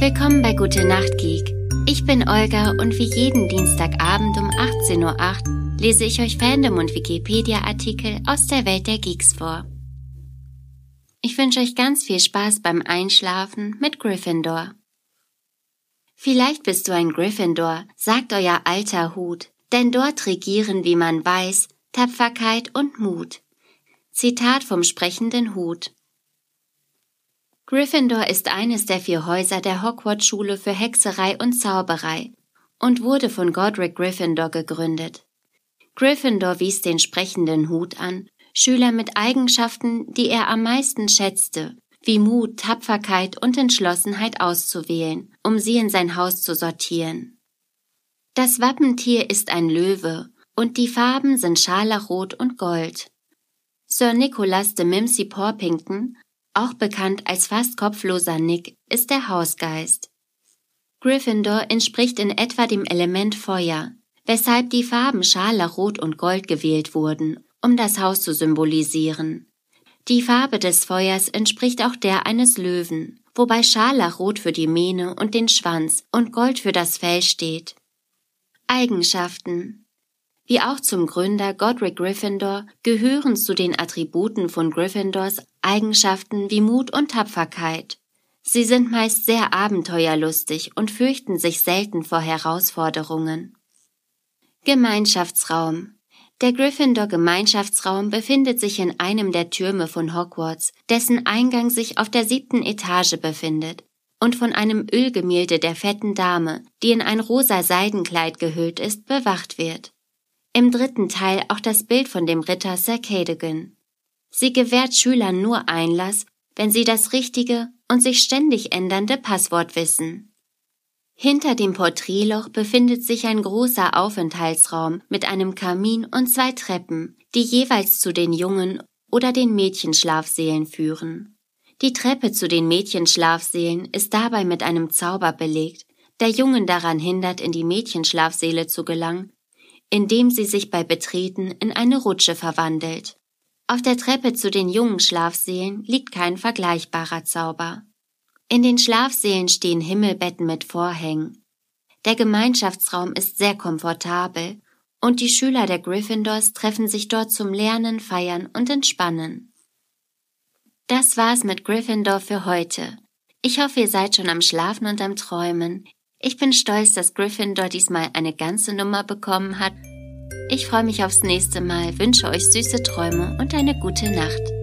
Willkommen bei Gute Nacht Geek. Ich bin Olga und wie jeden Dienstagabend um 18.08 Uhr lese ich euch Fandom und Wikipedia-Artikel aus der Welt der Geeks vor. Ich wünsche euch ganz viel Spaß beim Einschlafen mit Gryffindor. Vielleicht bist du ein Gryffindor, sagt euer alter Hut, denn dort regieren, wie man weiß, Tapferkeit und Mut. Zitat vom sprechenden Hut. Gryffindor ist eines der vier Häuser der Hogwarts-Schule für Hexerei und Zauberei und wurde von Godric Gryffindor gegründet. Gryffindor wies den sprechenden Hut an, Schüler mit Eigenschaften, die er am meisten schätzte, wie Mut, Tapferkeit und Entschlossenheit auszuwählen, um sie in sein Haus zu sortieren. Das Wappentier ist ein Löwe und die Farben sind Scharlachrot und Gold. Sir Nicholas de Mimsy Porpington auch bekannt als fast kopfloser Nick, ist der Hausgeist. Gryffindor entspricht in etwa dem Element Feuer, weshalb die Farben Scharlachrot und Gold gewählt wurden, um das Haus zu symbolisieren. Die Farbe des Feuers entspricht auch der eines Löwen, wobei Scharlachrot für die Mähne und den Schwanz und Gold für das Fell steht. Eigenschaften wie auch zum Gründer Godric Gryffindor gehören zu den Attributen von Gryffindors Eigenschaften wie Mut und Tapferkeit. Sie sind meist sehr abenteuerlustig und fürchten sich selten vor Herausforderungen. Gemeinschaftsraum der Gryffindor Gemeinschaftsraum befindet sich in einem der Türme von Hogwarts, dessen Eingang sich auf der siebten Etage befindet und von einem Ölgemälde der fetten Dame, die in ein rosa Seidenkleid gehüllt ist, bewacht wird. Im dritten Teil auch das Bild von dem Ritter Sir Cadogan. Sie gewährt Schülern nur Einlass, wenn sie das richtige und sich ständig ändernde Passwort wissen. Hinter dem Porträtloch befindet sich ein großer Aufenthaltsraum mit einem Kamin und zwei Treppen, die jeweils zu den Jungen oder den Mädchenschlafsälen führen. Die Treppe zu den Mädchenschlafsälen ist dabei mit einem Zauber belegt, der Jungen daran hindert, in die Mädchenschlafsäle zu gelangen, indem sie sich bei Betreten in eine Rutsche verwandelt. Auf der Treppe zu den jungen Schlafsälen liegt kein vergleichbarer Zauber. In den Schlafsälen stehen Himmelbetten mit Vorhängen. Der Gemeinschaftsraum ist sehr komfortabel und die Schüler der Gryffindors treffen sich dort zum Lernen, Feiern und Entspannen. Das war's mit Gryffindor für heute. Ich hoffe, ihr seid schon am Schlafen und am Träumen. Ich bin stolz, dass Gryffindor diesmal eine ganze Nummer bekommen hat ich freue mich aufs nächste Mal, wünsche euch süße Träume und eine gute Nacht.